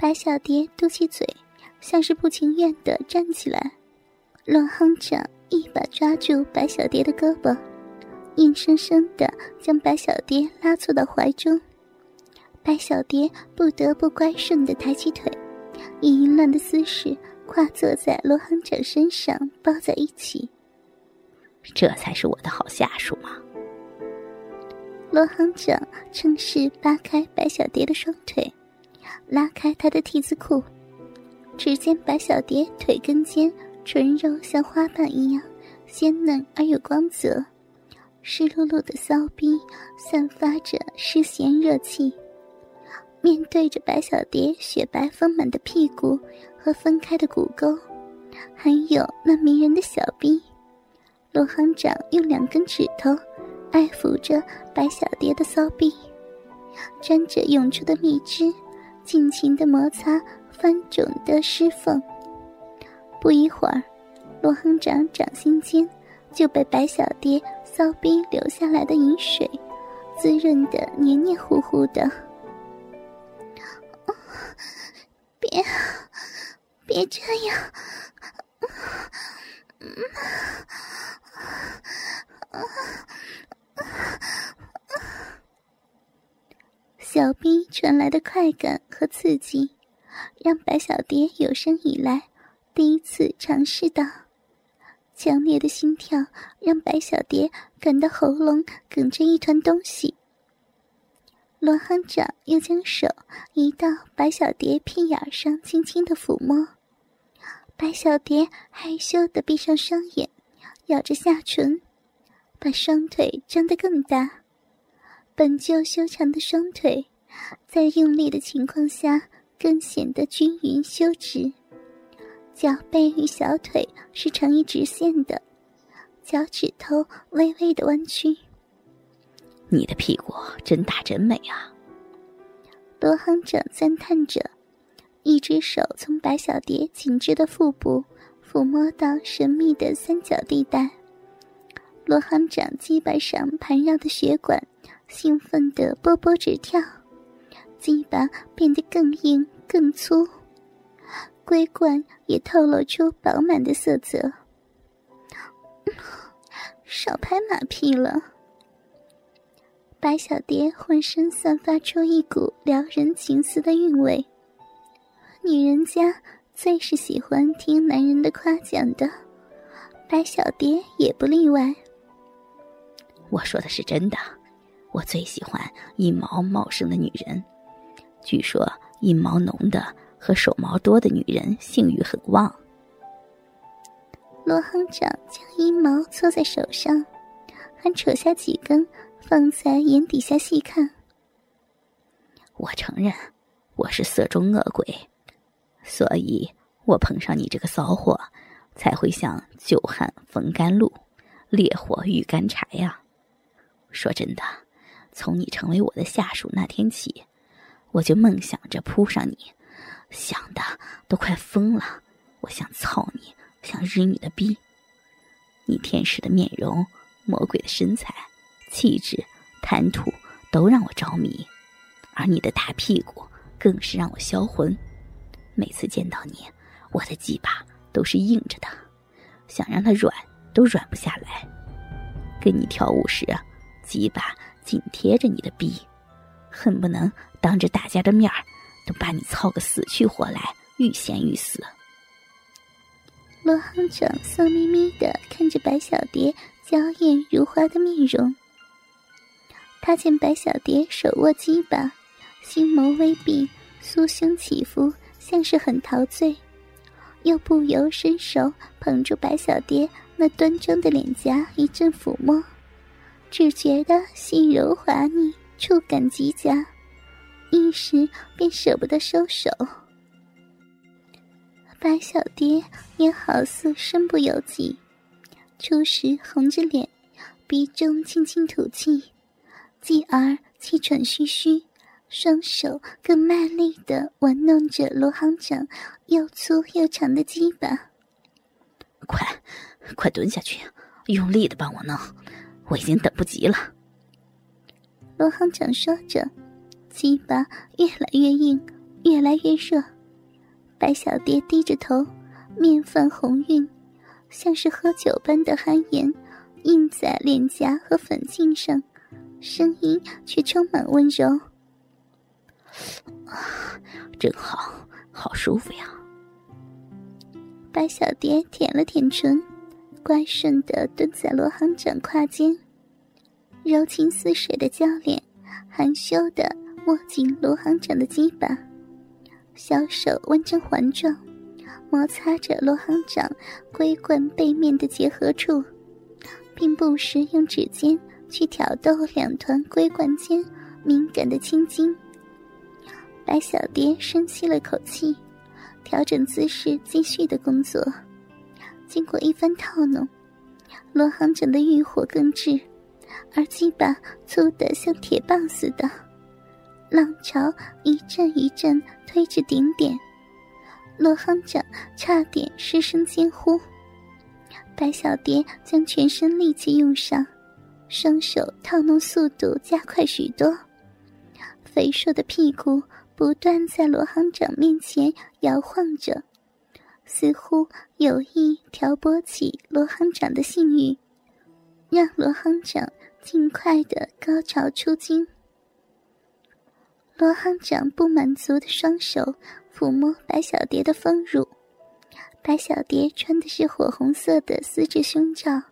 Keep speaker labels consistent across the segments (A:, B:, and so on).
A: 白小蝶嘟起嘴，像是不情愿的站起来。罗行长一把抓住白小蝶的胳膊，硬生生的将白小蝶拉坐到怀中。白小蝶不得不乖顺的抬起腿，以淫乱的姿势跨坐在罗行长身上，抱在一起。
B: 这才是我的好下属嘛！
A: 罗行长趁势扒开白小蝶的双腿。拉开他的提子裤，只见白小蝶腿根间唇肉像花瓣一样鲜嫩而有光泽，湿漉漉的骚逼散发着湿咸热气。面对着白小蝶雪白丰满的屁股和分开的骨沟，还有那迷人的小臂，罗行长用两根指头爱抚着白小蝶的骚逼，沾着涌出的蜜汁。尽情的摩擦翻肿的湿缝。不一会儿，罗行长掌心间就被白小蝶骚逼流下来的饮水滋润的黏黏糊糊的。别，别这样！小臂传来的快感和刺激，让白小蝶有生以来第一次尝试到。强烈的心跳让白小蝶感到喉咙哽着一团东西。罗行长又将手移到白小蝶屁眼上，轻轻的抚摸。白小蝶害羞的闭上双眼，咬着下唇，把双腿张得更大。本就修长的双腿，在用力的情况下更显得均匀修直。脚背与小腿是成一直线的，脚趾头微微的弯曲。
B: 你的屁股真大真美啊！
A: 罗行长赞叹着，一只手从白小蝶紧致的腹部抚摸到神秘的三角地带。罗行长鸡巴上盘绕的血管。兴奋的波波直跳，鸡巴变得更硬更粗，龟冠也透露出饱满的色泽。少拍马屁了。白小蝶浑身散发出一股撩人情思的韵味，女人家最是喜欢听男人的夸奖的，白小蝶也不例外。
B: 我说的是真的。我最喜欢阴毛茂盛的女人，据说阴毛浓的和手毛多的女人性欲很旺。
A: 罗行长将阴毛搓在手上，还扯下几根放在眼底下细看。
B: 我承认，我是色中恶鬼，所以我碰上你这个骚货，才会像久旱逢甘露，烈火遇干柴呀。说真的。从你成为我的下属那天起，我就梦想着扑上你，想的都快疯了。我想操你，想日你的逼。你天使的面容，魔鬼的身材，气质，谈吐都让我着迷，而你的大屁股更是让我销魂。每次见到你，我的鸡巴都是硬着的，想让它软都软不下来。跟你跳舞时，鸡巴。紧贴着你的逼，恨不能当着大家的面儿，都把你操个死去活来，欲仙欲死。
A: 罗行长笑眯眯的看着白小蝶娇艳如花的面容，他见白小蝶手握鸡巴，心眸微闭，酥胸起伏，像是很陶醉，又不由伸手捧住白小蝶那端庄的脸颊，一阵抚摸。只觉得细柔滑腻，触感极佳，一时便舍不得收手。白小蝶也好似身不由己，初时红着脸，鼻中轻轻吐气，继而气喘吁吁，双手更卖力的玩弄着罗行长又粗又长的鸡巴。
B: 快，快蹲下去，用力的帮我弄。我已经等不及了。
A: 罗行长说着，鸡巴越来越硬，越来越热，白小蝶低着头，面泛红晕，像是喝酒般的汗颜印在脸颊和粉颈上，声音却充满温柔。
B: 真好，好舒服呀！
A: 白小蝶舔了舔唇，乖顺的蹲在罗行长胯间，柔情似水的娇脸，含羞的握紧罗行长的肩膀，小手弯成环状，摩擦着罗行长龟冠背面的结合处，并不时用指尖去挑逗两团龟冠间敏感的青筋。白小蝶深吸了口气。调整姿势，继续的工作。经过一番套弄，罗行长的欲火更炽，而鸡巴粗得像铁棒似的，浪潮一阵一阵推至顶点。罗行长差点失声惊呼。白小蝶将全身力气用上，双手套弄速度加快许多，肥硕的屁股。不断在罗行长面前摇晃着，似乎有意挑拨起罗行长的性欲，让罗行长尽快的高潮出精。罗行长不满足的双手抚摸白小蝶的丰乳，白小蝶穿的是火红色的丝质胸罩，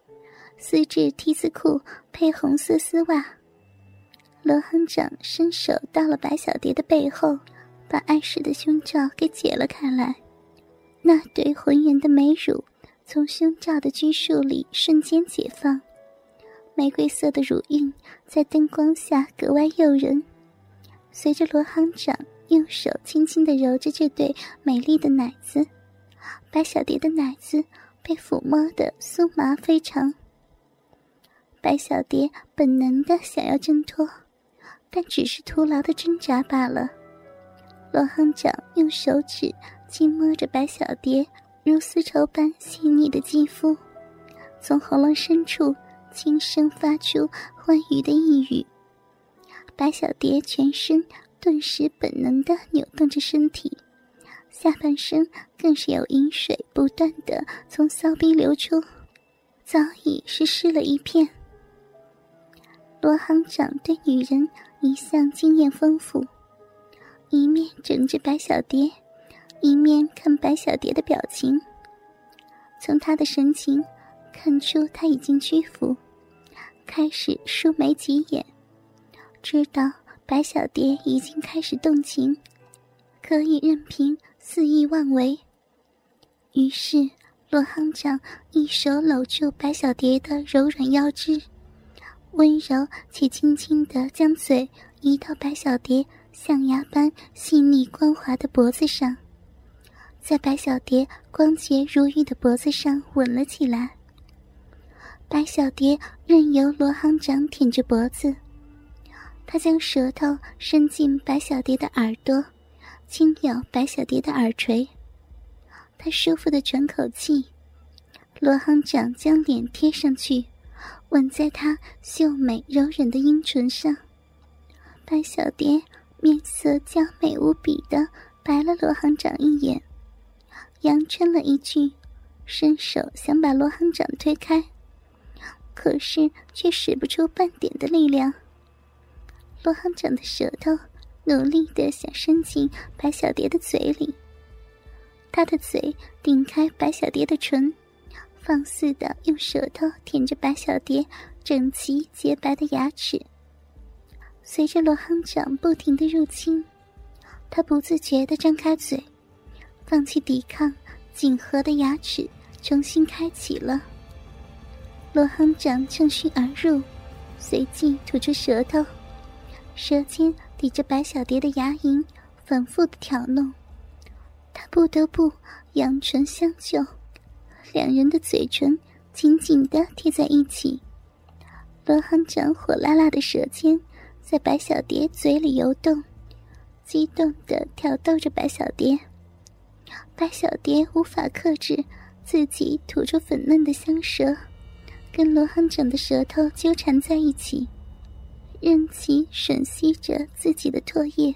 A: 丝质 T 字裤配红色丝袜。罗行长伸手到了白小蝶的背后，把碍事的胸罩给解了开来。那对浑圆的美乳从胸罩的拘束里瞬间解放，玫瑰色的乳晕在灯光下格外诱人。随着罗行长用手轻轻地揉着这对美丽的奶子，白小蝶的奶子被抚摸得酥麻非常。白小蝶本能的想要挣脱。但只是徒劳的挣扎罢了。罗行长用手指轻摸着白小蝶如丝绸般细腻的肌肤，从喉咙深处轻声发出欢愉的呓语。白小蝶全身顿时本能的扭动着身体，下半身更是有饮水不断的从骚逼流出，早已是湿了一片。罗行长对女人。一向经验丰富，一面整治白小蝶，一面看白小蝶的表情。从她的神情看出，他已经屈服，开始舒眉挤眼，知道白小蝶已经开始动情，可以任凭肆意妄为。于是，罗行长一手搂住白小蝶的柔软腰肢。温柔且轻轻地将嘴移到白小蝶象牙般细腻光滑的脖子上，在白小蝶光洁如玉的脖子上吻了起来。白小蝶任由罗行长舔着脖子，他将舌头伸进白小蝶的耳朵，轻咬白小蝶的耳垂。他舒服的喘口气，罗行长将脸贴上去。吻在她秀美柔软的阴唇上，白小蝶面色娇美无比的白了罗行长一眼，阳嗔了一句，伸手想把罗行长推开，可是却使不出半点的力量。罗行长的舌头努力的想伸进白小蝶的嘴里，他的嘴顶开白小蝶的唇。放肆的用舌头舔着白小蝶整齐洁白的牙齿。随着罗行长不停的入侵，他不自觉的张开嘴，放弃抵抗，紧合的牙齿重新开启了。罗行长趁虚而入，随即吐出舌头，舌尖抵着白小蝶的牙龈，反复的挑弄，他不得不扬唇相救。两人的嘴唇紧紧的贴在一起，罗行长火辣辣的舌尖在白小蝶嘴里游动，激动的挑逗着白小蝶。白小蝶无法克制自己吐出粉嫩的香舌，跟罗行长的舌头纠缠在一起，任其吮吸着自己的唾液。